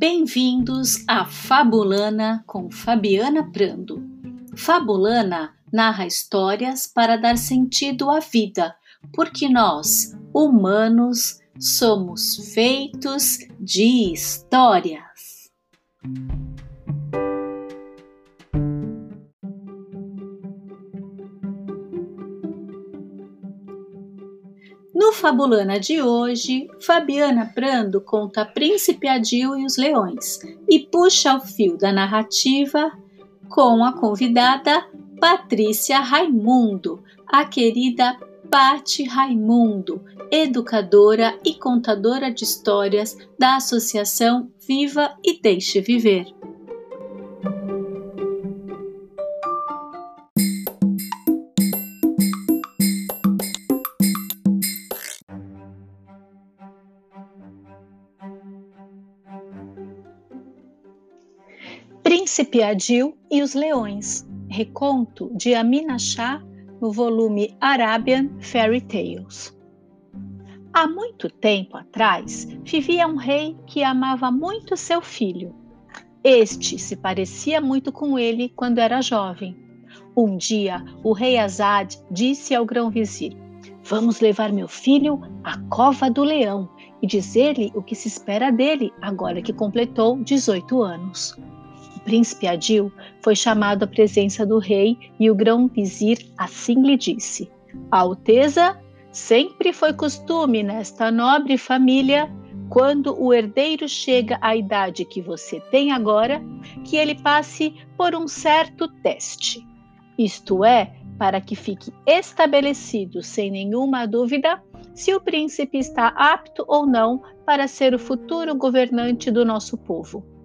Bem-vindos a Fabulana com Fabiana Prando. Fabulana narra histórias para dar sentido à vida, porque nós, humanos, somos feitos de histórias. Fabulana de hoje, Fabiana Prando conta Príncipe Adil e os Leões e puxa o fio da narrativa com a convidada Patrícia Raimundo, a querida Pati Raimundo, educadora e contadora de histórias da Associação Viva e Deixe Viver. Príncipe Adil e os Leões, reconto de Amina Shah no volume Arabian Fairy Tales. Há muito tempo atrás vivia um rei que amava muito seu filho. Este se parecia muito com ele quando era jovem. Um dia, o rei Azad disse ao grão-vizir: Vamos levar meu filho à cova do leão e dizer-lhe o que se espera dele agora que completou 18 anos príncipe Adil foi chamado à presença do rei e o grão-vizir assim lhe disse: Alteza, sempre foi costume nesta nobre família, quando o herdeiro chega à idade que você tem agora, que ele passe por um certo teste. Isto é, para que fique estabelecido sem nenhuma dúvida se o príncipe está apto ou não para ser o futuro governante do nosso povo.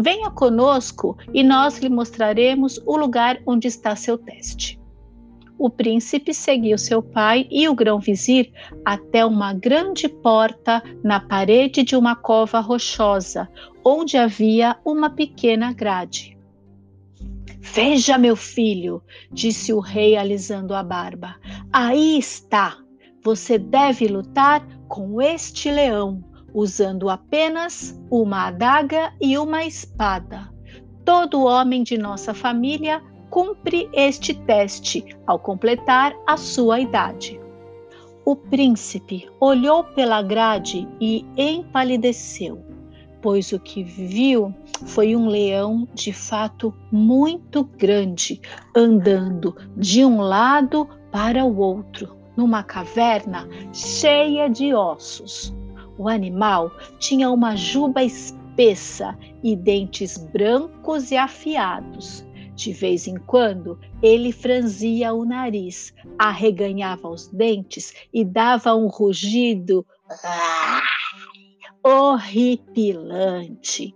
Venha conosco e nós lhe mostraremos o lugar onde está seu teste. O príncipe seguiu seu pai e o grão-vizir até uma grande porta na parede de uma cova rochosa, onde havia uma pequena grade. Veja, meu filho, disse o rei alisando a barba. Aí está. Você deve lutar com este leão usando apenas uma adaga e uma espada. Todo homem de nossa família cumpre este teste ao completar a sua idade. O príncipe olhou pela grade e empalideceu, pois o que viu foi um leão de fato muito grande, andando de um lado para o outro, numa caverna cheia de ossos. O animal tinha uma juba espessa e dentes brancos e afiados. De vez em quando, ele franzia o nariz, arreganhava os dentes e dava um rugido horripilante.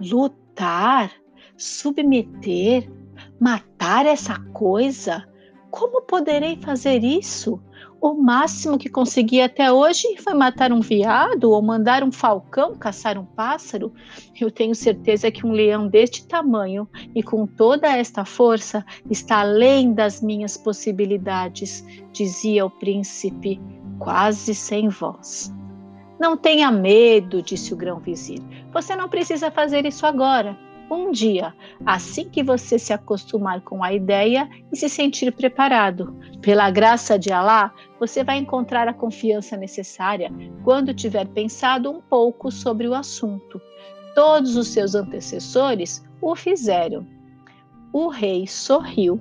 Lutar, submeter, matar essa coisa? Como poderei fazer isso? O máximo que consegui até hoje foi matar um veado ou mandar um falcão caçar um pássaro. Eu tenho certeza que um leão deste tamanho e com toda esta força está além das minhas possibilidades, dizia o príncipe, quase sem voz. Não tenha medo, disse o grão-vizir. Você não precisa fazer isso agora um dia, assim que você se acostumar com a ideia e se sentir preparado. Pela graça de Alá, você vai encontrar a confiança necessária quando tiver pensado um pouco sobre o assunto. Todos os seus antecessores o fizeram. O rei sorriu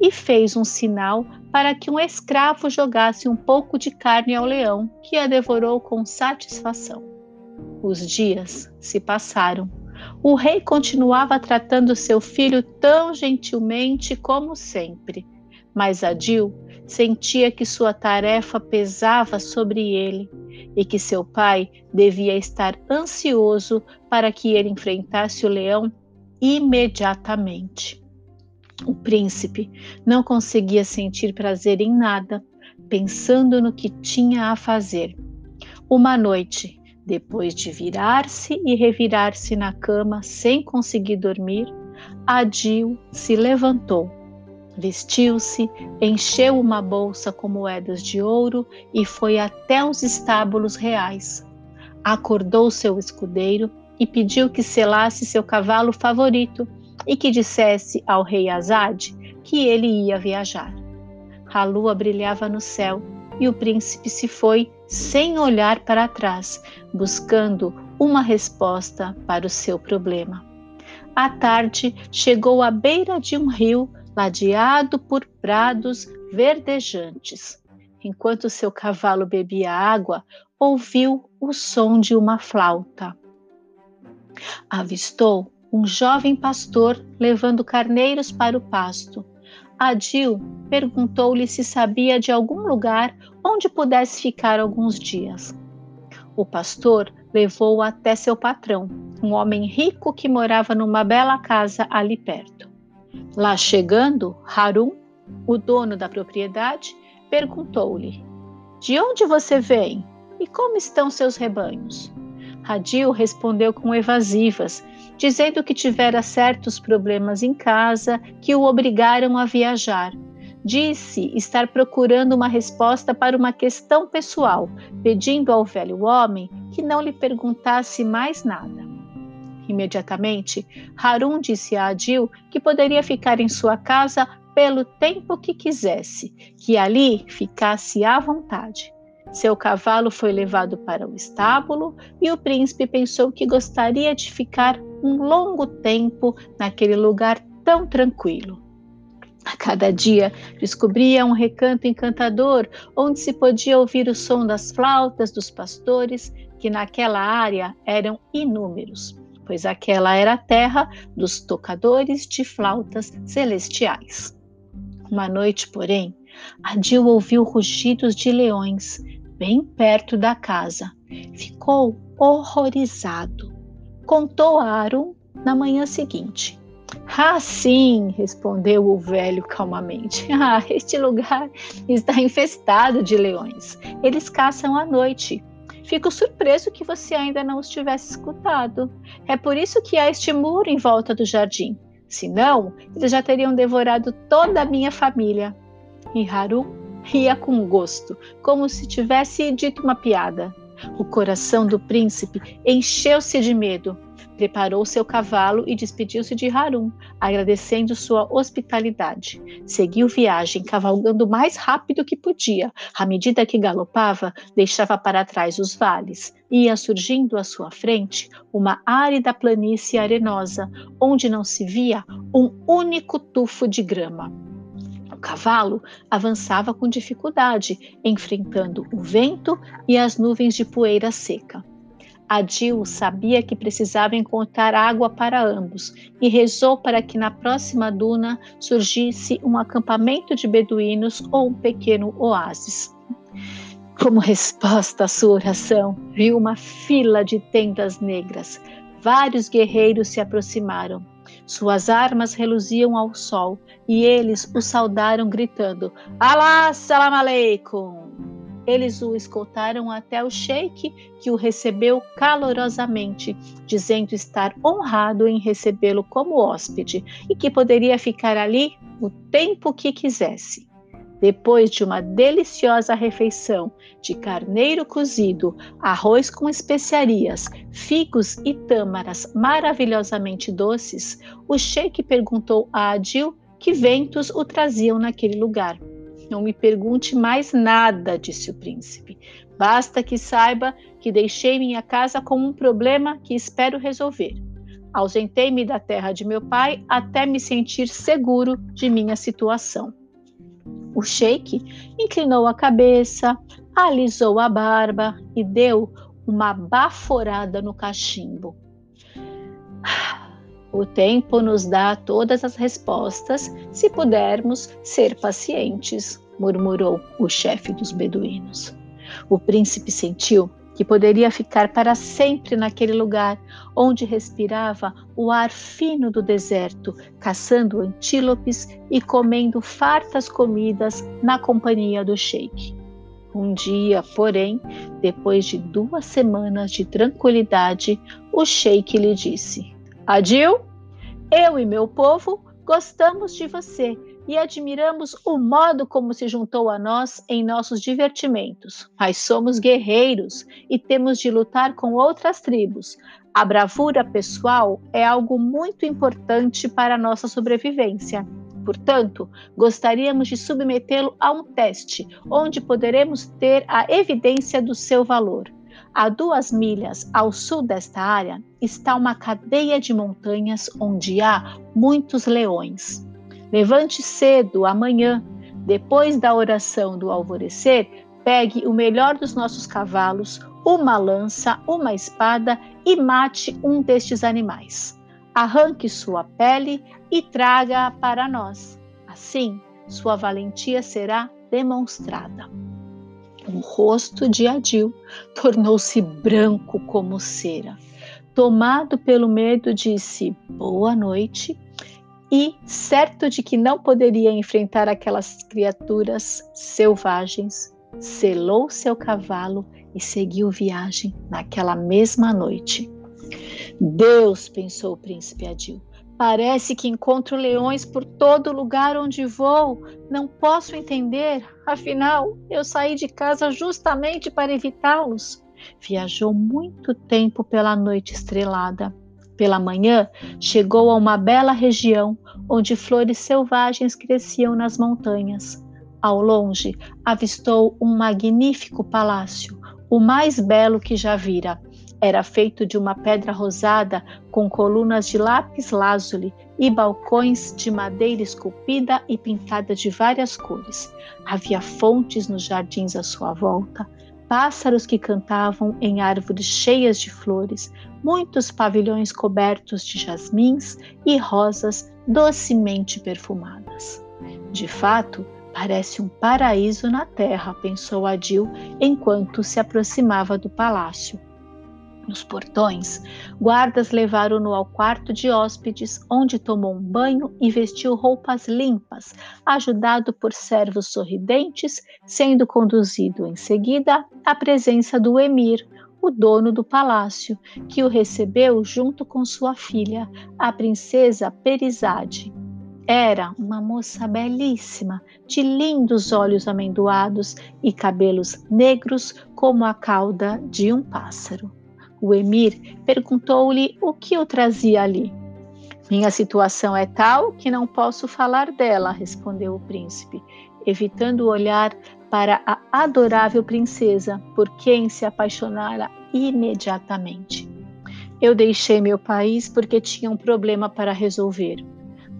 e fez um sinal para que um escravo jogasse um pouco de carne ao leão, que a devorou com satisfação. Os dias se passaram o rei continuava tratando seu filho tão gentilmente como sempre, mas Adil sentia que sua tarefa pesava sobre ele e que seu pai devia estar ansioso para que ele enfrentasse o leão imediatamente. O príncipe não conseguia sentir prazer em nada, pensando no que tinha a fazer. Uma noite, depois de virar-se e revirar-se na cama sem conseguir dormir, Adil se levantou, vestiu-se, encheu uma bolsa com moedas de ouro e foi até os estábulos reais. Acordou seu escudeiro e pediu que selasse seu cavalo favorito e que dissesse ao rei Azad que ele ia viajar. A lua brilhava no céu e o príncipe se foi sem olhar para trás, buscando uma resposta para o seu problema. À tarde, chegou à beira de um rio ladeado por prados verdejantes. Enquanto seu cavalo bebia água, ouviu o som de uma flauta. Avistou um jovem pastor levando carneiros para o pasto. Adil perguntou-lhe se sabia de algum lugar onde pudesse ficar alguns dias. O pastor levou-o até seu patrão, um homem rico que morava numa bela casa ali perto. Lá chegando, Harum, o dono da propriedade, perguntou-lhe: De onde você vem e como estão seus rebanhos? Hadil respondeu com evasivas, dizendo que tivera certos problemas em casa que o obrigaram a viajar. Disse estar procurando uma resposta para uma questão pessoal, pedindo ao velho homem que não lhe perguntasse mais nada. Imediatamente, Harun disse a Adil que poderia ficar em sua casa pelo tempo que quisesse, que ali ficasse à vontade. Seu cavalo foi levado para o estábulo e o príncipe pensou que gostaria de ficar um longo tempo naquele lugar tão tranquilo. A cada dia descobria um recanto encantador onde se podia ouvir o som das flautas dos pastores, que naquela área eram inúmeros, pois aquela era a terra dos tocadores de flautas celestiais. Uma noite, porém, Adil ouviu rugidos de leões bem perto da casa. Ficou horrorizado. Contou a Aaron na manhã seguinte. Ah, sim, respondeu o velho calmamente. Ah, este lugar está infestado de leões. Eles caçam à noite. Fico surpreso que você ainda não os tivesse escutado. É por isso que há este muro em volta do jardim. Senão, eles já teriam devorado toda a minha família. E Haru ria com gosto, como se tivesse dito uma piada. O coração do príncipe encheu-se de medo. Preparou seu cavalo e despediu-se de Harum, agradecendo sua hospitalidade. Seguiu viagem, cavalgando o mais rápido que podia. À medida que galopava, deixava para trás os vales. Ia surgindo à sua frente uma árida planície arenosa, onde não se via um único tufo de grama. O cavalo avançava com dificuldade, enfrentando o vento e as nuvens de poeira seca. Adil sabia que precisava encontrar água para ambos e rezou para que na próxima duna surgisse um acampamento de beduínos ou um pequeno oásis. Como resposta à sua oração, viu uma fila de tendas negras. Vários guerreiros se aproximaram. Suas armas reluziam ao sol e eles o saudaram gritando: Alá, salam aleikum! Eles o escoltaram até o sheik, que o recebeu calorosamente, dizendo estar honrado em recebê-lo como hóspede e que poderia ficar ali o tempo que quisesse. Depois de uma deliciosa refeição de carneiro cozido, arroz com especiarias, figos e tâmaras maravilhosamente doces, o sheik perguntou a Adil que ventos o traziam naquele lugar. Não me pergunte mais nada, disse o príncipe. Basta que saiba que deixei minha casa com um problema que espero resolver. Ausentei-me da terra de meu pai até me sentir seguro de minha situação. O sheik inclinou a cabeça, alisou a barba e deu uma baforada no cachimbo. O tempo nos dá todas as respostas se pudermos ser pacientes, murmurou o chefe dos beduínos. O príncipe sentiu que poderia ficar para sempre naquele lugar onde respirava o ar fino do deserto, caçando antílopes e comendo fartas comidas na companhia do sheik. Um dia, porém, depois de duas semanas de tranquilidade, o sheik lhe disse: Adil, eu e meu povo gostamos de você e admiramos o modo como se juntou a nós em nossos divertimentos. Mas somos guerreiros e temos de lutar com outras tribos. A bravura pessoal é algo muito importante para a nossa sobrevivência. Portanto, gostaríamos de submetê-lo a um teste, onde poderemos ter a evidência do seu valor. A duas milhas ao sul desta área está uma cadeia de montanhas onde há muitos leões. Levante cedo amanhã, depois da oração do alvorecer, pegue o melhor dos nossos cavalos, uma lança, uma espada e mate um destes animais. Arranque sua pele e traga-a para nós. Assim, sua valentia será demonstrada. O rosto de Adil tornou-se branco como cera. Tomado pelo medo, disse boa noite e, certo de que não poderia enfrentar aquelas criaturas selvagens, selou seu cavalo e seguiu viagem naquela mesma noite. Deus, pensou o príncipe Adil, Parece que encontro leões por todo lugar onde vou. Não posso entender, afinal, eu saí de casa justamente para evitá-los. Viajou muito tempo pela noite estrelada. Pela manhã, chegou a uma bela região onde flores selvagens cresciam nas montanhas. Ao longe, avistou um magnífico palácio, o mais belo que já vira. Era feito de uma pedra rosada com colunas de lápis lazuli e balcões de madeira esculpida e pintada de várias cores. Havia fontes nos jardins à sua volta, pássaros que cantavam em árvores cheias de flores, muitos pavilhões cobertos de jasmins e rosas docemente perfumadas. De fato, parece um paraíso na terra, pensou Adil enquanto se aproximava do palácio. Nos portões, guardas levaram-no ao quarto de hóspedes, onde tomou um banho e vestiu roupas limpas, ajudado por servos sorridentes, sendo conduzido em seguida à presença do emir, o dono do palácio, que o recebeu junto com sua filha, a princesa Perizade. Era uma moça belíssima, de lindos olhos amendoados e cabelos negros como a cauda de um pássaro. O emir perguntou-lhe o que o trazia ali. Minha situação é tal que não posso falar dela, respondeu o príncipe, evitando olhar para a adorável princesa, por quem se apaixonara imediatamente. Eu deixei meu país porque tinha um problema para resolver.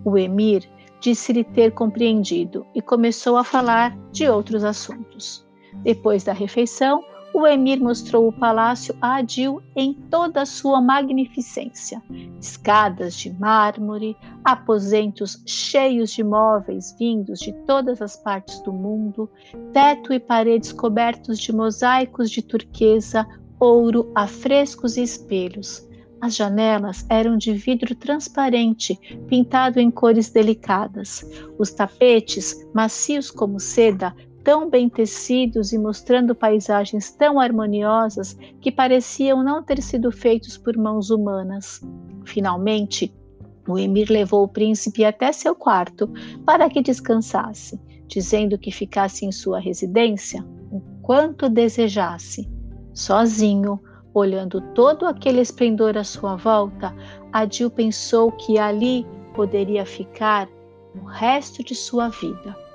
O emir disse-lhe ter compreendido e começou a falar de outros assuntos. Depois da refeição, o emir mostrou o palácio a Adil em toda a sua magnificência. Escadas de mármore, aposentos cheios de móveis vindos de todas as partes do mundo, teto e paredes cobertos de mosaicos de turquesa, ouro, afrescos e espelhos. As janelas eram de vidro transparente, pintado em cores delicadas. Os tapetes, macios como seda, tão bem tecidos e mostrando paisagens tão harmoniosas que pareciam não ter sido feitos por mãos humanas. Finalmente, o emir levou o príncipe até seu quarto para que descansasse, dizendo que ficasse em sua residência o quanto desejasse. Sozinho, olhando todo aquele esplendor à sua volta, Adil pensou que ali poderia ficar o resto de sua vida.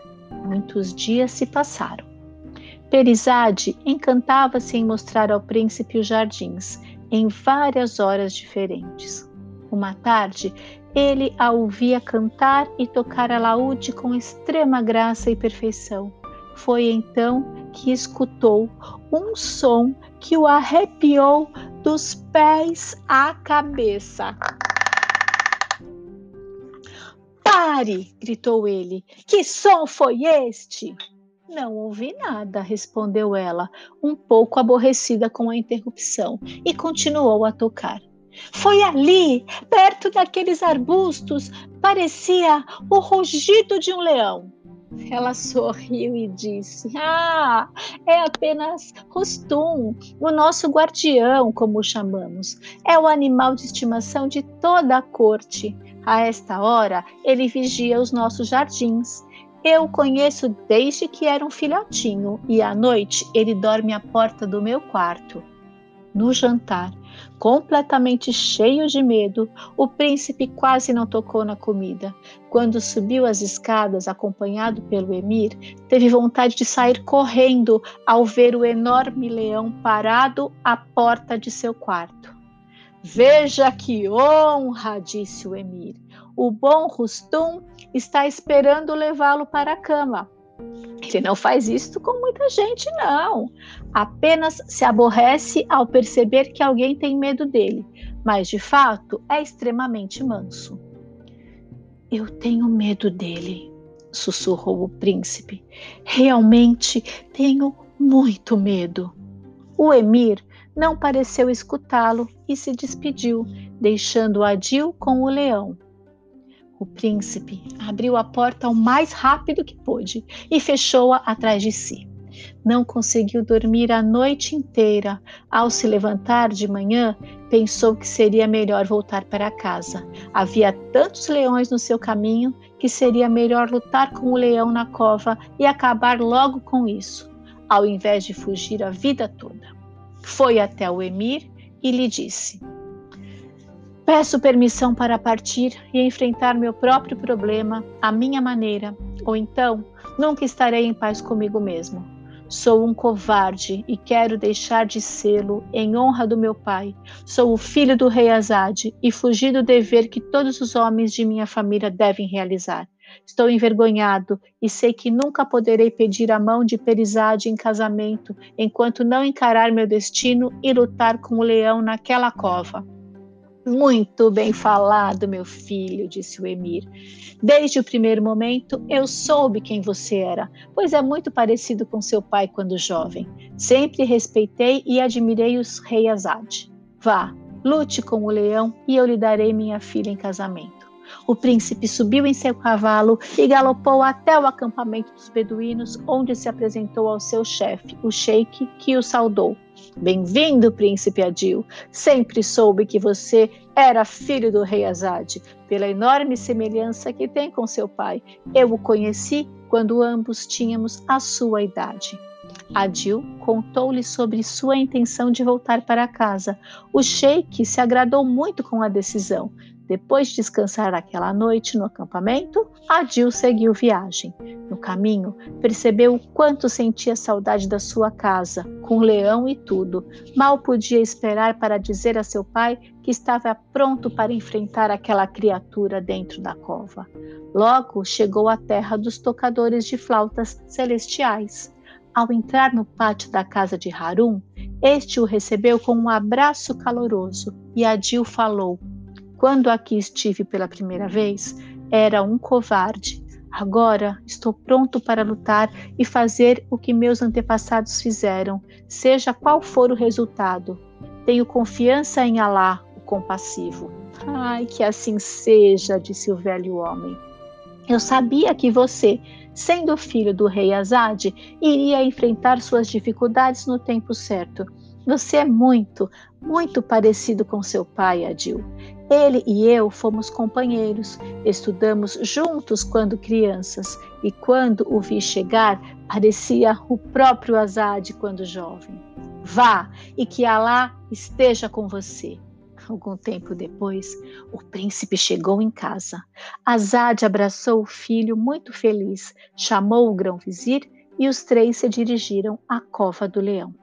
Muitos dias se passaram. Perizade encantava-se em mostrar ao príncipe os jardins, em várias horas diferentes. Uma tarde, ele a ouvia cantar e tocar alaúde com extrema graça e perfeição. Foi então que escutou um som que o arrepiou dos pés à cabeça. Pare! gritou ele. Que som foi este? Não ouvi nada, respondeu ela, um pouco aborrecida com a interrupção, e continuou a tocar. Foi ali, perto daqueles arbustos, parecia o rugido de um leão. Ela sorriu e disse: Ah, é apenas Rostum, o nosso guardião, como o chamamos. É o animal de estimação de toda a corte. A esta hora, ele vigia os nossos jardins. Eu o conheço desde que era um filhotinho e à noite ele dorme à porta do meu quarto. No jantar, completamente cheio de medo, o príncipe quase não tocou na comida. Quando subiu as escadas, acompanhado pelo emir, teve vontade de sair correndo ao ver o enorme leão parado à porta de seu quarto. Veja que honra, disse o emir. O bom Rustum está esperando levá-lo para a cama. Ele não faz isso com muita gente, não. Apenas se aborrece ao perceber que alguém tem medo dele, mas de fato é extremamente manso. Eu tenho medo dele, sussurrou o príncipe. Realmente tenho muito medo. O emir não pareceu escutá-lo e se despediu, deixando Adil com o leão. O príncipe abriu a porta o mais rápido que pôde e fechou-a atrás de si. Não conseguiu dormir a noite inteira. Ao se levantar de manhã, pensou que seria melhor voltar para casa. Havia tantos leões no seu caminho que seria melhor lutar com o leão na cova e acabar logo com isso, ao invés de fugir a vida toda. Foi até o emir e lhe disse: Peço permissão para partir e enfrentar meu próprio problema à minha maneira, ou então nunca estarei em paz comigo mesmo. Sou um covarde e quero deixar de sê-lo em honra do meu pai. Sou o filho do rei Azad e fugi do dever que todos os homens de minha família devem realizar. Estou envergonhado e sei que nunca poderei pedir a mão de Perizade em casamento enquanto não encarar meu destino e lutar com o leão naquela cova. Muito bem falado, meu filho, disse o emir. Desde o primeiro momento eu soube quem você era, pois é muito parecido com seu pai quando jovem. Sempre respeitei e admirei os rei Azad. Vá, lute com o leão e eu lhe darei minha filha em casamento. O príncipe subiu em seu cavalo e galopou até o acampamento dos beduínos, onde se apresentou ao seu chefe, o sheik, que o saudou. Bem-vindo, príncipe Adil. Sempre soube que você era filho do rei Azad, pela enorme semelhança que tem com seu pai. Eu o conheci quando ambos tínhamos a sua idade. Adil contou-lhe sobre sua intenção de voltar para casa. O sheik se agradou muito com a decisão. Depois de descansar aquela noite no acampamento, Adil seguiu viagem. No caminho, percebeu o quanto sentia saudade da sua casa, com leão e tudo. Mal podia esperar para dizer a seu pai que estava pronto para enfrentar aquela criatura dentro da cova. Logo chegou à terra dos tocadores de flautas celestiais. Ao entrar no pátio da casa de Harum, este o recebeu com um abraço caloroso e Adil falou: quando aqui estive pela primeira vez, era um covarde. Agora estou pronto para lutar e fazer o que meus antepassados fizeram, seja qual for o resultado. Tenho confiança em Alá, o compassivo. Ai, que assim seja, disse o velho homem. Eu sabia que você, sendo filho do rei Azad, iria enfrentar suas dificuldades no tempo certo. Você é muito, muito parecido com seu pai, Adil. Ele e eu fomos companheiros, estudamos juntos quando crianças, e quando o vi chegar, parecia o próprio Azad quando jovem. Vá e que Alá esteja com você. Algum tempo depois, o príncipe chegou em casa. Azad abraçou o filho muito feliz, chamou o grão-vizir e os três se dirigiram à cova do leão.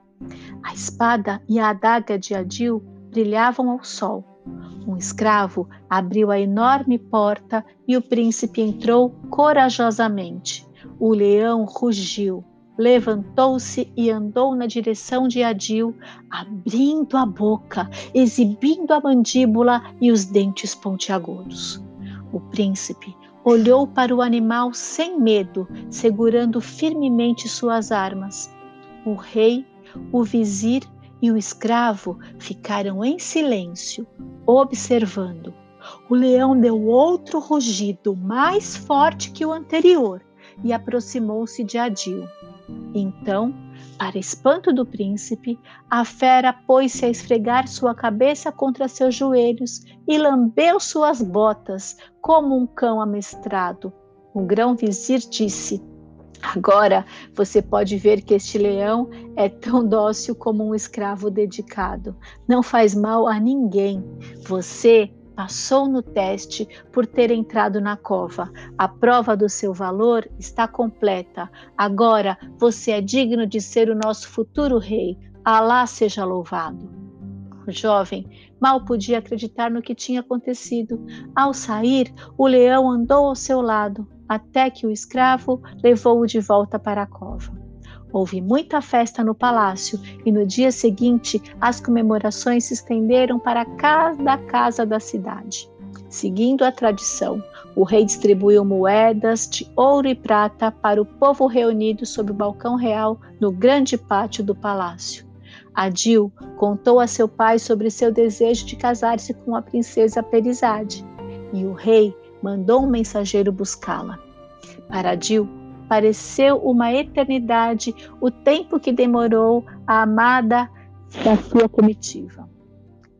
A espada e a adaga de Adil brilhavam ao sol. Um escravo abriu a enorme porta e o príncipe entrou corajosamente. O leão rugiu, levantou-se e andou na direção de Adil, abrindo a boca, exibindo a mandíbula e os dentes pontiagudos. O príncipe olhou para o animal sem medo, segurando firmemente suas armas. O rei, o vizir e o escravo ficaram em silêncio, observando. O leão deu outro rugido, mais forte que o anterior, e aproximou-se de Adil. Então, para espanto do príncipe, a fera pôs-se a esfregar sua cabeça contra seus joelhos e lambeu suas botas como um cão amestrado. O grão-vizir disse: Agora você pode ver que este leão é tão dócil como um escravo dedicado. Não faz mal a ninguém. Você passou no teste por ter entrado na cova. A prova do seu valor está completa. Agora você é digno de ser o nosso futuro rei. Alá seja louvado. O jovem mal podia acreditar no que tinha acontecido. Ao sair, o leão andou ao seu lado, até que o escravo levou-o de volta para a cova. Houve muita festa no palácio e no dia seguinte as comemorações se estenderam para cada casa da cidade. Seguindo a tradição, o rei distribuiu moedas de ouro e prata para o povo reunido sob o balcão real no grande pátio do palácio. Adil contou a seu pai sobre seu desejo de casar-se com a princesa Perizade, e o rei mandou um mensageiro buscá-la. Para Dil, pareceu uma eternidade o tempo que demorou a amada da sua comitiva.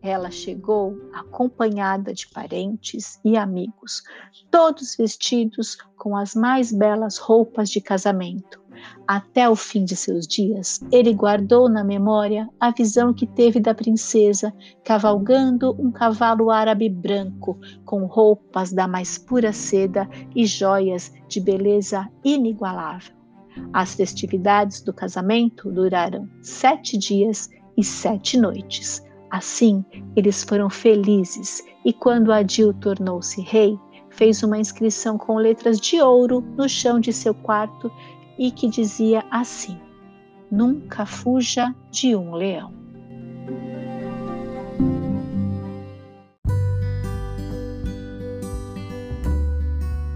Ela chegou acompanhada de parentes e amigos, todos vestidos com as mais belas roupas de casamento. Até o fim de seus dias, ele guardou na memória a visão que teve da princesa cavalgando um cavalo árabe branco, com roupas da mais pura seda e joias de beleza inigualável. As festividades do casamento duraram sete dias e sete noites. Assim, eles foram felizes e, quando Adil tornou-se rei, fez uma inscrição com letras de ouro no chão de seu quarto e que dizia assim: Nunca fuja de um leão.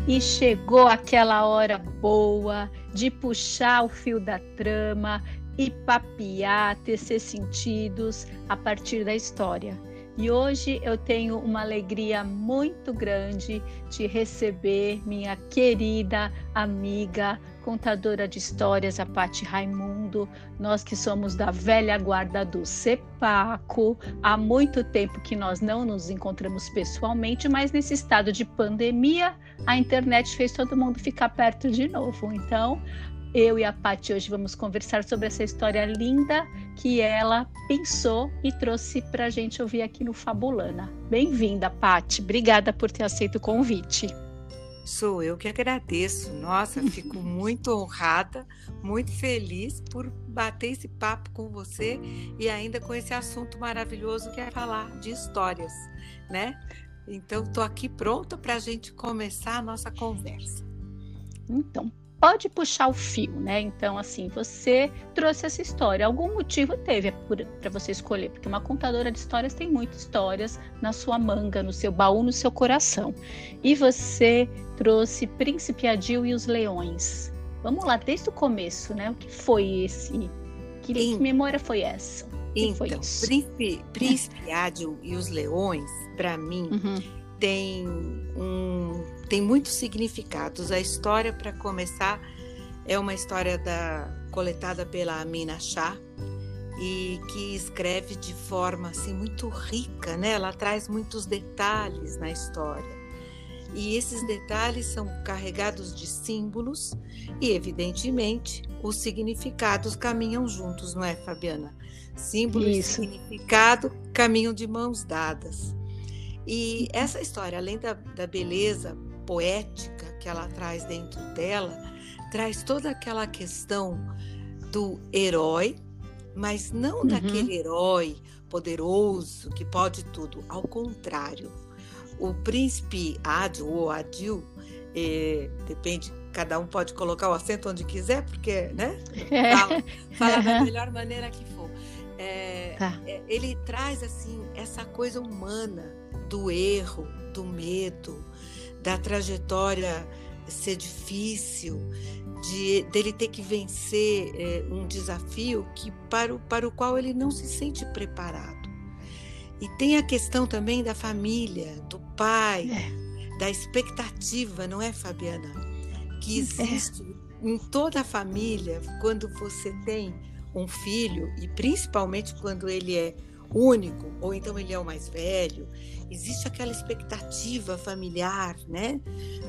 E chegou aquela hora boa de puxar o fio da trama e papiar, tecer sentidos a partir da história. E hoje eu tenho uma alegria muito grande de receber minha querida amiga, contadora de histórias, a Pati Raimundo. Nós que somos da velha guarda do CEPACO, há muito tempo que nós não nos encontramos pessoalmente, mas nesse estado de pandemia, a internet fez todo mundo ficar perto de novo. Então, eu e a Paty hoje vamos conversar sobre essa história linda que ela pensou e trouxe para a gente ouvir aqui no Fabulana. Bem-vinda, Paty. Obrigada por ter aceito o convite. Sou eu que agradeço. Nossa, fico muito honrada, muito feliz por bater esse papo com você e ainda com esse assunto maravilhoso que é falar de histórias, né? Então, estou aqui pronta para a gente começar a nossa conversa. Então, pode puxar o fio, né? Então, assim, você trouxe essa história. Algum motivo teve para você escolher, porque uma contadora de histórias tem muitas histórias na sua manga, no seu baú, no seu coração. E você trouxe Príncipe Adil e os Leões. Vamos lá, desde o começo, né? O que foi esse? Que, que memória foi essa? então, foi Príncipe, Príncipe Adil e os Leões, para mim, uhum. tem um tem muitos significados. A história, para começar, é uma história da, coletada pela Amina Shah e que escreve de forma assim muito rica, né? Ela traz muitos detalhes na história. E esses detalhes são carregados de símbolos e, evidentemente, os significados caminham juntos, não é, Fabiana? Símbolo Isso. e significado caminham de mãos dadas. E essa história, além da, da beleza poética que ela traz dentro dela, traz toda aquela questão do herói, mas não uhum. daquele herói poderoso que pode tudo. Ao contrário, o príncipe Adil ou Adil, eh, depende, cada um pode colocar o acento onde quiser, porque, né? Fala, fala da melhor maneira que for. É, tá. é, ele traz assim essa coisa humana do erro, do medo, da trajetória ser difícil, de dele ter que vencer é, um desafio que para o, para o qual ele não se sente preparado. E tem a questão também da família, do pai, é. da expectativa, não é, Fabiana? Que é. existe é. em toda a família quando você tem um filho e principalmente quando ele é único ou então ele é o mais velho existe aquela expectativa familiar, né,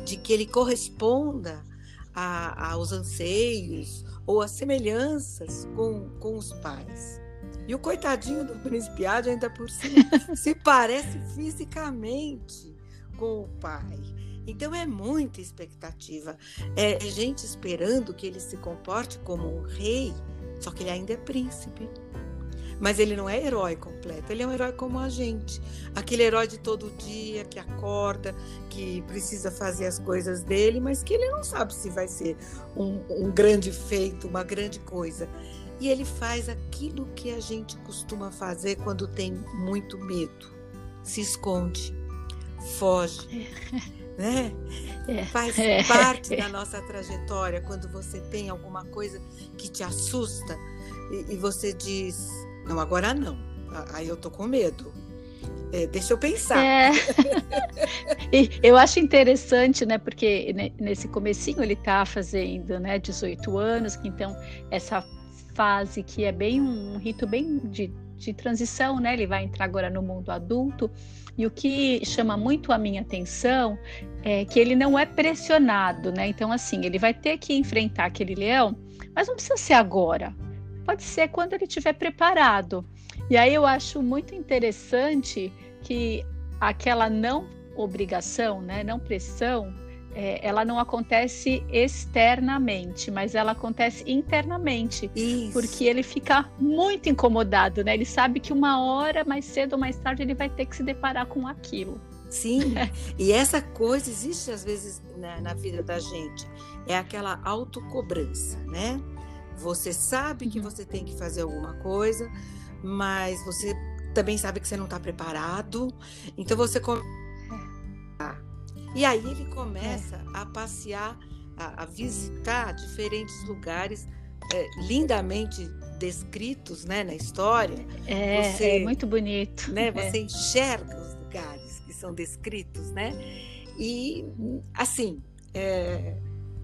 de que ele corresponda a, aos anseios ou às semelhanças com, com os pais. E o coitadinho do príncipe Adi ainda por cima se parece fisicamente com o pai. Então é muita expectativa. É gente esperando que ele se comporte como um rei, só que ele ainda é príncipe. Mas ele não é herói completo, ele é um herói como a gente. Aquele herói de todo dia, que acorda, que precisa fazer as coisas dele, mas que ele não sabe se vai ser um, um grande feito, uma grande coisa. E ele faz aquilo que a gente costuma fazer quando tem muito medo: se esconde, foge. Né? É. Faz é. parte da nossa trajetória quando você tem alguma coisa que te assusta e, e você diz: Não, agora não. Aí eu tô com medo. É, deixa eu pensar. É. eu acho interessante, né? Porque nesse comecinho ele está fazendo, né, 18 anos, então essa fase que é bem um rito bem de, de transição, né? Ele vai entrar agora no mundo adulto. E o que chama muito a minha atenção é que ele não é pressionado, né? Então, assim, ele vai ter que enfrentar aquele leão, mas não precisa ser agora. Pode ser quando ele estiver preparado. E aí eu acho muito interessante que aquela não obrigação, né, não pressão, é, ela não acontece externamente, mas ela acontece internamente. Isso. Porque ele fica muito incomodado, né? Ele sabe que uma hora, mais cedo ou mais tarde, ele vai ter que se deparar com aquilo. Sim, e essa coisa existe às vezes na, na vida da gente. É aquela autocobrança, né? Você sabe que uhum. você tem que fazer alguma coisa, mas você também sabe que você não está preparado. Então você começa e aí ele começa é. a passear, a, a, visitar diferentes lugares é, lindamente descritos né, na história. É, você, é muito bonito. Né, é. você enxerga os lugares que são descritos, né? E assim, é,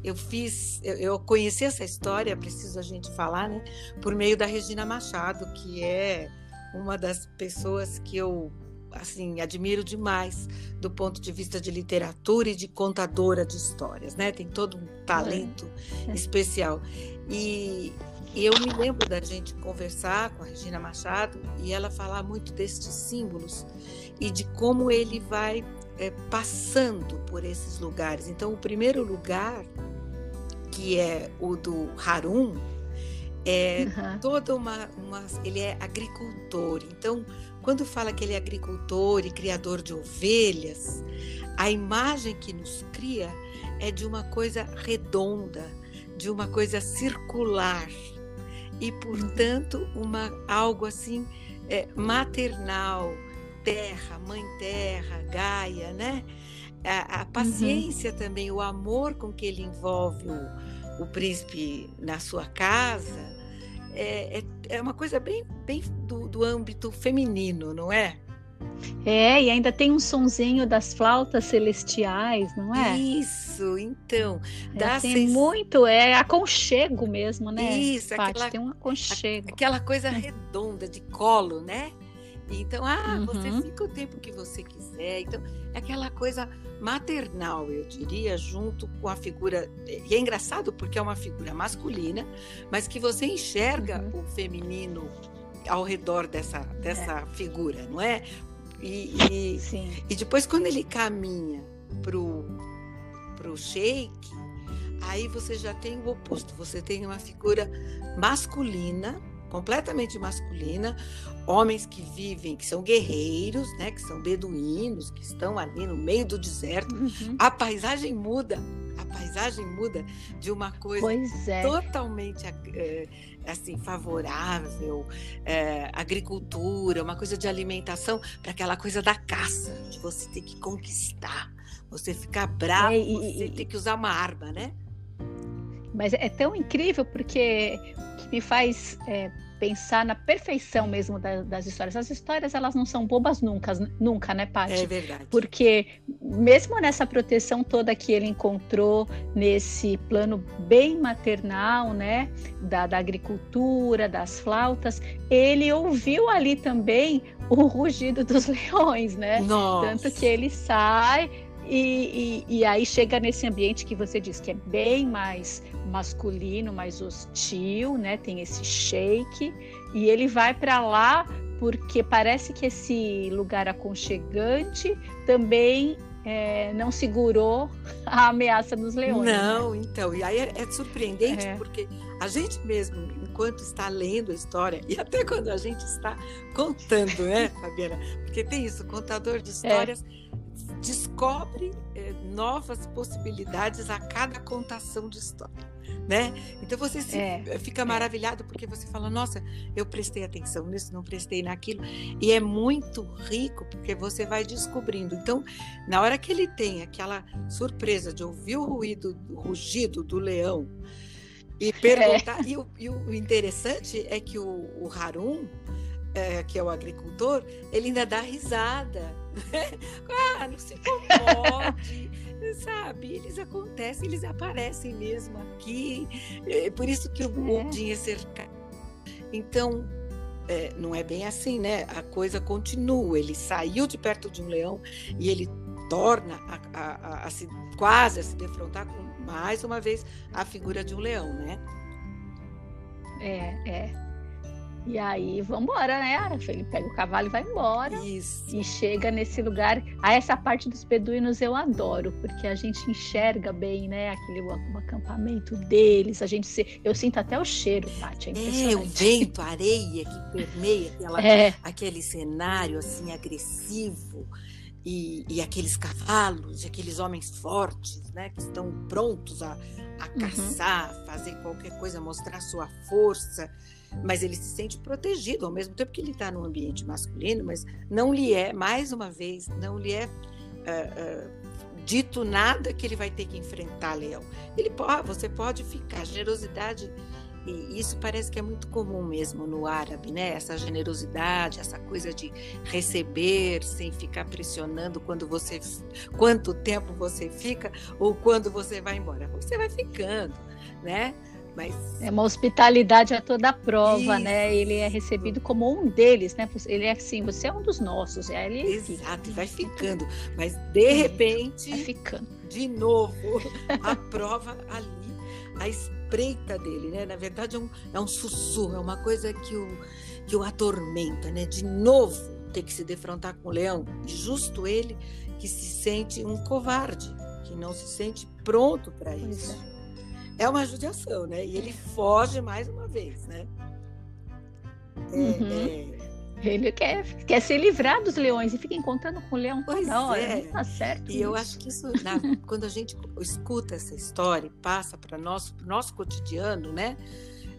eu fiz, eu, eu, conheci essa história, preciso a gente falar, né? Por meio da Regina Machado, que é uma das pessoas que eu assim, admiro demais do ponto de vista de literatura e de contadora de histórias, né? Tem todo um talento é. especial. E, e eu me lembro da gente conversar com a Regina Machado e ela falar muito destes símbolos e de como ele vai é, passando por esses lugares. Então, o primeiro lugar, que é o do Harum, é uhum. toda uma, uma. Ele é agricultor. Então, quando fala que ele é agricultor e criador de ovelhas, a imagem que nos cria é de uma coisa redonda, de uma coisa circular e, portanto, uma algo assim é, maternal, terra, mãe terra, Gaia, né? A, a uhum. paciência uhum. também, o amor com que ele envolve o, o príncipe na sua casa, é, é, é uma coisa bem, bem do, do âmbito feminino, não é? É, e ainda tem um sonzinho das flautas celestiais, não é? Isso, então. É, dá tem sens... muito, é aconchego mesmo, né? Isso, aquela, tem um aconchego. Aquela coisa é. redonda, de colo, né? Então, ah, uhum. você fica o tempo que você quiser. Então, é aquela coisa maternal, eu diria, junto com a figura. E é engraçado porque é uma figura masculina, mas que você enxerga uhum. o feminino ao redor dessa, dessa é. figura, não é? E, e, e, depois, quando ele caminha pro, pro shake, aí você já tem o oposto. Você tem uma figura masculina completamente masculina, homens que vivem, que são guerreiros, né, que são beduínos, que estão ali no meio do deserto. Uhum. A paisagem muda, a paisagem muda de uma coisa é. totalmente é, assim favorável, é, agricultura, uma coisa de alimentação, para aquela coisa da caça, de você ter que conquistar, você ficar bravo, é, e, você e, ter que usar uma arma, né? Mas é tão incrível porque que me faz é, pensar na perfeição mesmo da, das histórias. As histórias elas não são bobas nunca, nunca, né, Paty? É verdade. Porque mesmo nessa proteção toda que ele encontrou nesse plano bem maternal, né, da, da agricultura, das flautas, ele ouviu ali também o rugido dos leões, né? Nossa. Tanto que ele sai E, e, e, aí chega nesse ambiente que você diz que é bem mais masculino, mais hostil, né? Tem esse shake e ele vai para lá porque parece que esse lugar aconchegante também é, não segurou a ameaça dos leões. Né? Não, né? então, e aí é, é surpreendente é. porque a gente mesmo, enquanto está lendo a história, e até quando a gente está contando, né, Fabiana? Porque tem isso, contador de é. histórias descobre é, novas possibilidades a cada contação de história né? Então você se, é, fica é. maravilhado porque você fala, nossa, eu prestei atenção nisso, não prestei naquilo, e é muito rico porque você vai descobrindo. Então, na hora que ele tem aquela surpresa de ouvir o ruído, o rugido do leão e perguntar, é. e, o, e, o, interessante é que o, o Harum é, que é o agricultor, ele ainda dá risada. Né? ah, não se incomode sabe? Eles acontecem, eles aparecem mesmo aqui. É por isso que o Gondim é cercado. Então, é, não é bem assim, né? A coisa continua. Ele saiu de perto de um leão e ele torna a, a, a, a se, quase a se defrontar com mais uma vez a figura de um leão, né? É, é. E aí, vamos embora, né? Ele pega o cavalo e vai embora. Isso. E chega nesse lugar. Ah, essa parte dos beduínos eu adoro, porque a gente enxerga bem, né? Aquele o, acampamento deles. A gente se, eu sinto até o cheiro, Paty. É, é o vento, a areia que permeia aquela, é. aquele cenário assim agressivo. E, e, aqueles cavalos, aqueles homens fortes, né, que estão prontos a, a uhum. caçar, fazer qualquer coisa, mostrar sua força mas ele se sente protegido ao mesmo tempo que ele está no ambiente masculino, mas não lhe é, mais uma vez, não lhe é uh, uh, dito nada que ele vai ter que enfrentar leão. Ele pode, você pode ficar, generosidade, e isso parece que é muito comum mesmo no árabe, né? Essa generosidade, essa coisa de receber sem ficar pressionando quando você, quanto tempo você fica ou quando você vai embora. Você vai ficando, né? Mas... É uma hospitalidade a toda prova, Isso. né? Ele é recebido como um deles, né? Ele é assim, você é um dos nossos. É, ele Exato, fica. vai ficando. Mas de repente, vai ficando. de novo, a prova ali, a espreita dele, né? Na verdade, é um, é um sussurro, é uma coisa que o, que o atormenta, né? De novo, ter que se defrontar com o leão. E justo ele que se sente um covarde, que não se sente pronto para isso. É uma judiação, né? E ele foge mais uma vez, né? É, uhum. é... Ele quer, quer se livrar dos leões e fica encontrando com o leão pois toda hora. É. Não tá certo. E isso. eu acho que isso, na, quando a gente escuta essa história e passa para nosso nosso cotidiano, né?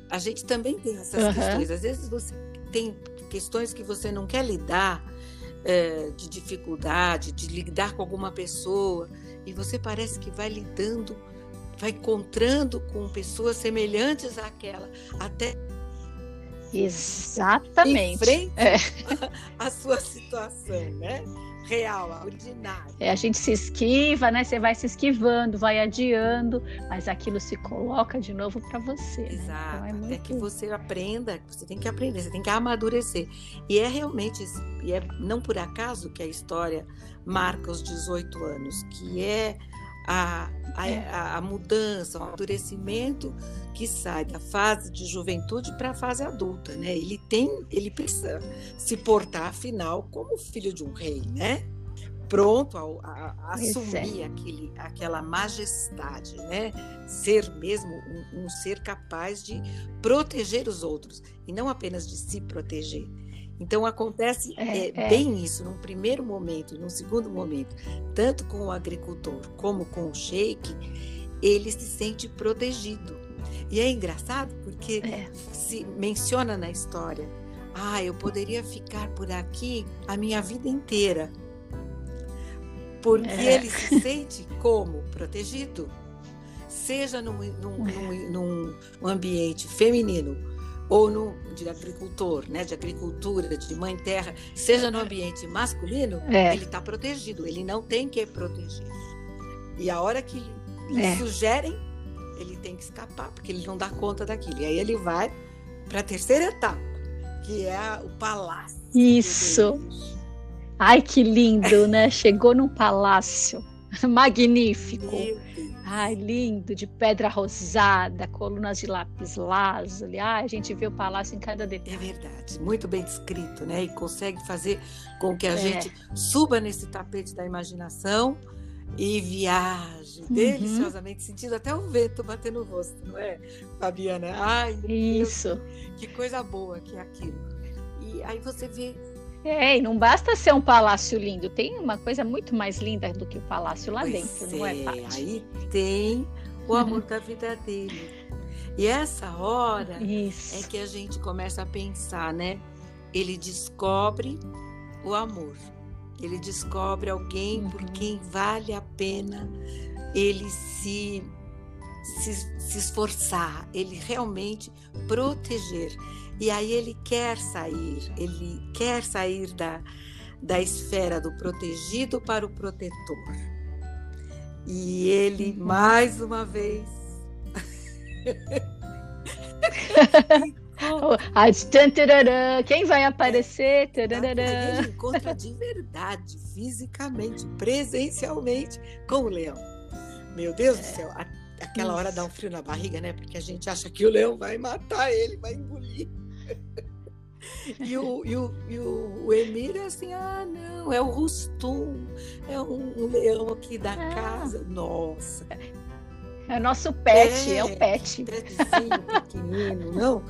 A gente também tem essas uhum. questões. Às vezes você tem questões que você não quer lidar, é, de dificuldade, de lidar com alguma pessoa, e você parece que vai lidando vai encontrando com pessoas semelhantes àquela, até Exatamente. frente é. a sua situação, né? Real, ordinária. É, a gente se esquiva, né? Você vai se esquivando, vai adiando, mas aquilo se coloca de novo para você. Exato. Né? Então é muito... Até que você aprenda, você tem que aprender, você tem que amadurecer. E é realmente, e é não por acaso que a história marca os 18 anos, que é a, a, é. a, mudança, o amadurecimento que sai da fase de juventude para a fase adulta, né? Ele tem, ele precisa se portar, afinal, como filho de um rei, né? Pronto a, a, a assumir aquele, aquela majestade, né? Ser mesmo um, um ser capaz de proteger os outros e não apenas de se proteger. Então acontece é, é, é. bem isso num primeiro momento, num segundo momento, tanto com o agricultor como com o sheik, ele se sente protegido. E é engraçado porque é. se menciona na história, ah, eu poderia ficar por aqui a minha vida inteira. Porque é. ele se sente como protegido, seja num, num, num, num ambiente feminino ou no de agricultor, né, de agricultura, de mãe terra, seja no ambiente masculino, é. ele está protegido, ele não tem que proteger. E a hora que lhe é. sugerem, ele tem que escapar, porque ele não dá conta daquilo. E aí ele vai para a terceira etapa, que é o palácio. Isso. Ai, que lindo, né? Chegou num palácio. Magnífico. Ai, lindo, de pedra rosada, colunas de lápis lazuli. Ai, a gente vê o palácio em cada detalhe. É verdade, muito bem descrito, né? E consegue fazer com que a é. gente suba nesse tapete da imaginação e viaje uhum. deliciosamente, sentindo até o vento bater no rosto, não é, Fabiana? Ai, isso. Deus, que coisa boa que é aquilo. E aí você vê é, e não basta ser um palácio lindo, tem uma coisa muito mais linda do que o palácio lá pois dentro, é, não é, Paty? Aí tem o amor da vida dele. E essa hora Isso. é que a gente começa a pensar, né? Ele descobre o amor. Ele descobre alguém uhum. por quem vale a pena ele se, se, se esforçar, ele realmente proteger. E aí ele quer sair, ele quer sair da, da esfera do protegido para o protetor. E ele, uhum. mais uma vez. Quem vai aparecer? Ele encontra de verdade, fisicamente, presencialmente, com o leão. Meu Deus do céu, aquela hora dá um frio na barriga, né? Porque a gente acha que o leão vai matar ele, vai engolir. E o, e o, e o, o Emir é assim, ah, não, é o Rustum, é um, um leão aqui da ah. casa. Nossa. É o nosso pet, é, é o pet. pequenino, não?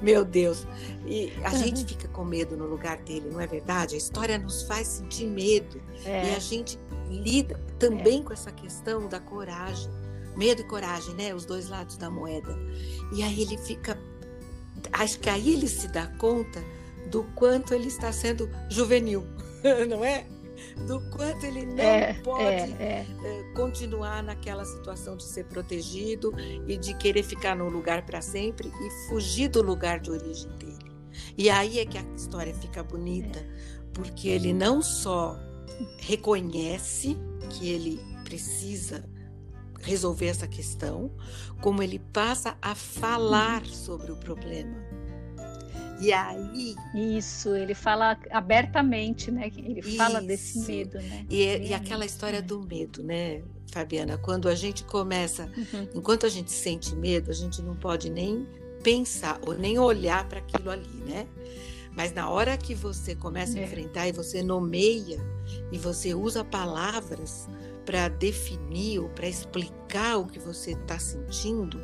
Meu Deus. E a uhum. gente fica com medo no lugar dele, não é verdade? A história nos faz sentir medo. É. E a gente lida também é. com essa questão da coragem. Medo e coragem, né? Os dois lados da moeda. E aí ele fica acho que aí ele se dá conta do quanto ele está sendo juvenil, não é? Do quanto ele não é, pode é, é. Eh, continuar naquela situação de ser protegido e de querer ficar num lugar para sempre e fugir do lugar de origem dele. E aí é que a história fica bonita, porque ele não só reconhece que ele precisa resolver essa questão, como ele passa a falar sobre o problema. E aí. Isso, ele fala abertamente, né? Ele isso. fala desse medo, né? E, é, e aquela história do medo, né, Fabiana? Quando a gente começa, uhum. enquanto a gente sente medo, a gente não pode nem pensar ou nem olhar para aquilo ali, né? Mas na hora que você começa a é. enfrentar e você nomeia e você usa palavras para definir ou para explicar o que você está sentindo,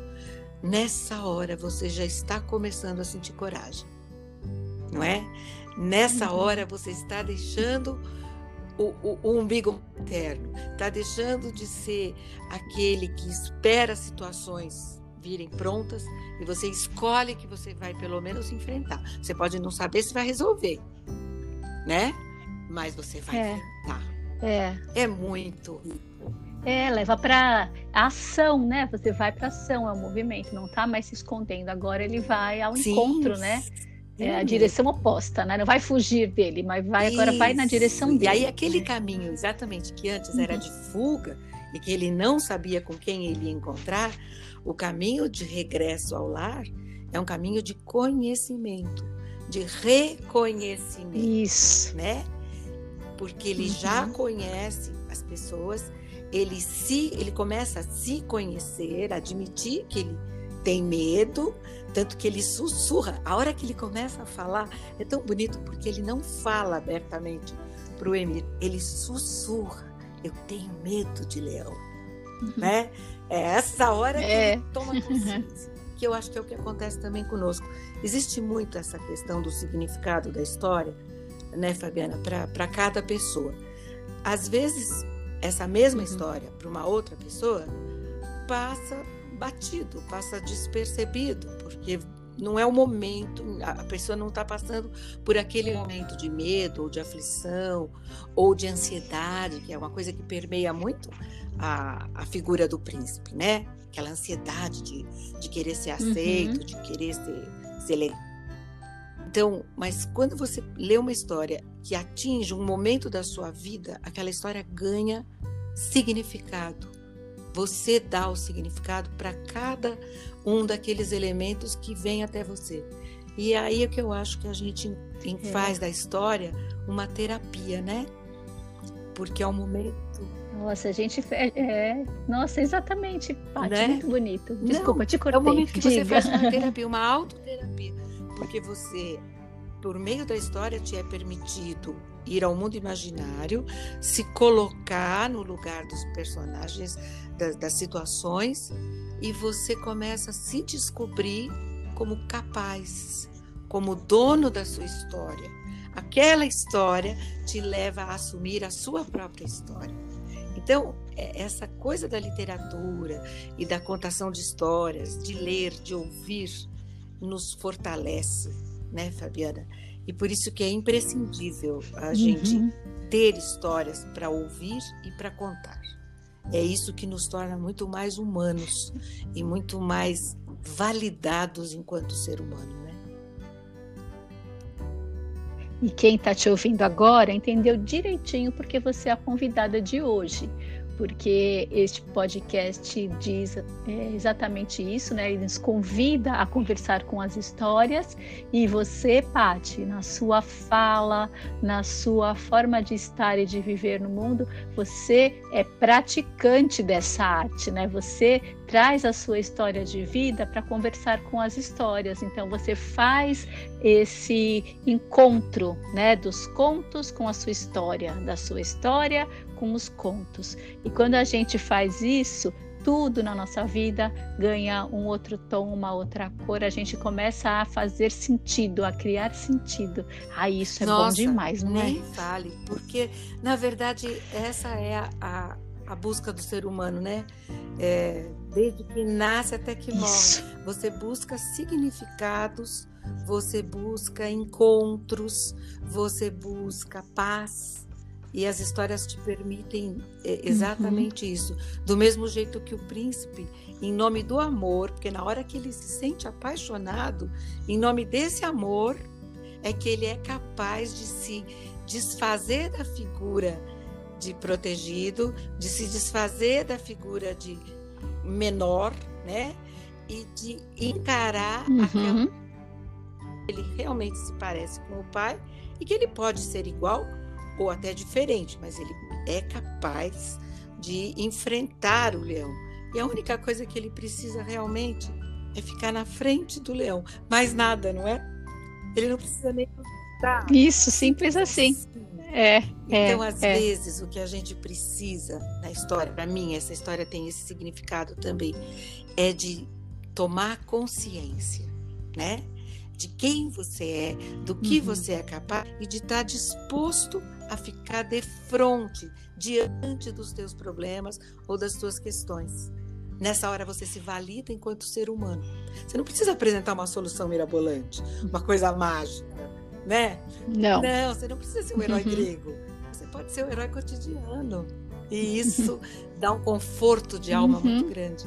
nessa hora você já está começando a sentir coragem, não é? Nessa uhum. hora você está deixando o, o, o umbigo materno, está deixando de ser aquele que espera situações virem prontas e você escolhe que você vai pelo menos enfrentar. Você pode não saber se vai resolver, né? Mas você vai é. enfrentar. É. É muito É, leva para ação, né? Você vai para ação, é o um movimento, não está mais se escondendo. Agora ele vai ao sim, encontro, né? É a direção oposta, né? Não vai fugir dele, mas vai Isso. agora vai na direção dele. E aí aquele caminho, exatamente, que antes era de fuga e que ele não sabia com quem ele ia encontrar, o caminho de regresso ao lar é um caminho de conhecimento, de reconhecimento, Isso. né? Porque ele uhum. já conhece as pessoas, ele se ele começa a se conhecer, admitir que ele tem medo, tanto que ele sussurra. A hora que ele começa a falar é tão bonito porque ele não fala abertamente para o Emir, ele sussurra. Eu tenho medo de leão, uhum. né? É essa hora que é. ele toma consciência. que eu acho que é o que acontece também conosco. Existe muito essa questão do significado da história né, Fabiana, para cada pessoa. Às vezes, essa mesma uhum. história para uma outra pessoa passa batido, passa despercebido, porque não é o momento, a pessoa não está passando por aquele momento de medo, ou de aflição, ou de ansiedade, que é uma coisa que permeia muito a, a figura do príncipe, né? Aquela ansiedade de, de querer ser aceito, uhum. de querer ser, ser então, mas quando você lê uma história que atinge um momento da sua vida, aquela história ganha significado. Você dá o significado para cada um daqueles elementos que vem até você. E aí é que eu acho que a gente é. faz da história uma terapia, né? Porque é um momento Nossa, a gente é, é nossa, exatamente, Paty, né? muito bonito. Desculpa, Não, te cortei. É o momento que Diga. você faz uma terapia, uma autoterapia, porque você, por meio da história, te é permitido ir ao mundo imaginário, se colocar no lugar dos personagens, das, das situações, e você começa a se descobrir como capaz, como dono da sua história. Aquela história te leva a assumir a sua própria história. Então, é, essa coisa da literatura e da contação de histórias, de ler, de ouvir, nos fortalece, né, Fabiana? E por isso que é imprescindível a uhum. gente ter histórias para ouvir e para contar. É isso que nos torna muito mais humanos e muito mais validados enquanto ser humano, né? E quem está te ouvindo agora entendeu direitinho porque você é a convidada de hoje porque este podcast diz é, exatamente isso, né? Ele nos convida a conversar com as histórias e você, Pati, na sua fala, na sua forma de estar e de viver no mundo, você é praticante dessa arte, né? Você traz a sua história de vida para conversar com as histórias. Então você faz esse encontro, né, dos contos com a sua história, da sua história com os contos. E quando a gente faz isso, tudo na nossa vida ganha um outro tom, uma outra cor, a gente começa a fazer sentido, a criar sentido. Ah, isso é Nossa, bom demais, não nem é? fale, porque na verdade essa é a, a, a busca do ser humano, né? É, desde que nasce até que morre. Você busca significados, você busca encontros, você busca paz, e as histórias te permitem é, exatamente uhum. isso. Do mesmo jeito que o príncipe, em nome do amor, porque na hora que ele se sente apaixonado, em nome desse amor, é que ele é capaz de se desfazer da figura de protegido, de se desfazer da figura de menor, né? E de encarar uhum. aquela ele realmente se parece com o pai e que ele pode ser igual ou até diferente, mas ele é capaz de enfrentar o leão. E a única coisa que ele precisa realmente é ficar na frente do leão. Mais nada, não é? Ele não precisa nem lutar. Isso, simples assim. É, então, é, às é. vezes, o que a gente precisa na história, para mim, essa história tem esse significado também, é de tomar consciência, né? De quem você é, do que uhum. você é capaz e de estar tá disposto a ficar de frente diante dos teus problemas ou das tuas questões. Nessa hora você se valida enquanto ser humano. Você não precisa apresentar uma solução mirabolante, uma coisa mágica, né? Não. Não, você não precisa ser um herói uhum. grego. Você pode ser um herói cotidiano. E isso dá um conforto de alma uhum. muito grande.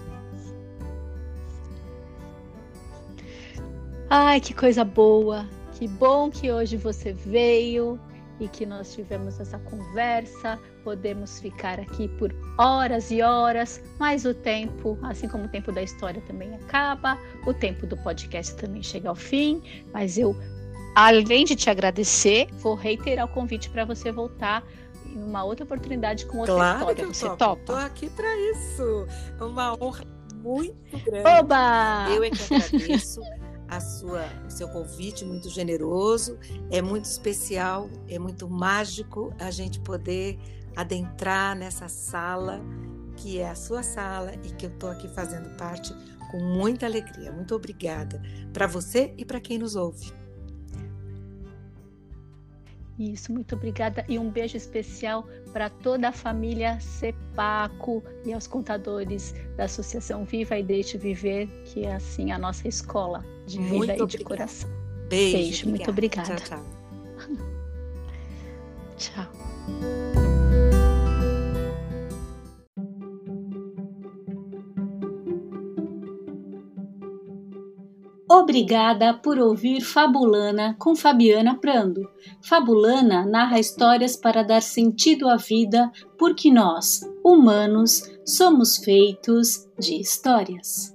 Ai, que coisa boa! Que bom que hoje você veio e que nós tivemos essa conversa. Podemos ficar aqui por horas e horas, mas o tempo, assim como o tempo da história também acaba, o tempo do podcast também chega ao fim. Mas eu, além de te agradecer, vou reiterar o convite para você voltar em uma outra oportunidade com outra claro história. Que você topo. topa? Estou aqui para isso. É uma honra muito grande. Oba! Eu é que agradeço a sua, o seu convite muito generoso. É muito especial, é muito mágico a gente poder adentrar nessa sala que é a sua sala e que eu estou aqui fazendo parte com muita alegria. Muito obrigada para você e para quem nos ouve. Isso, muito obrigada e um beijo especial para toda a família Cepaco e aos contadores da Associação Viva e Deixe Viver, que é assim a nossa escola de vida muito e obrigada. de coração. Beijo, beijo muito obrigada. Tchau, tchau. tchau. Obrigada por ouvir Fabulana com Fabiana Prando. Fabulana narra histórias para dar sentido à vida, porque nós, humanos, somos feitos de histórias.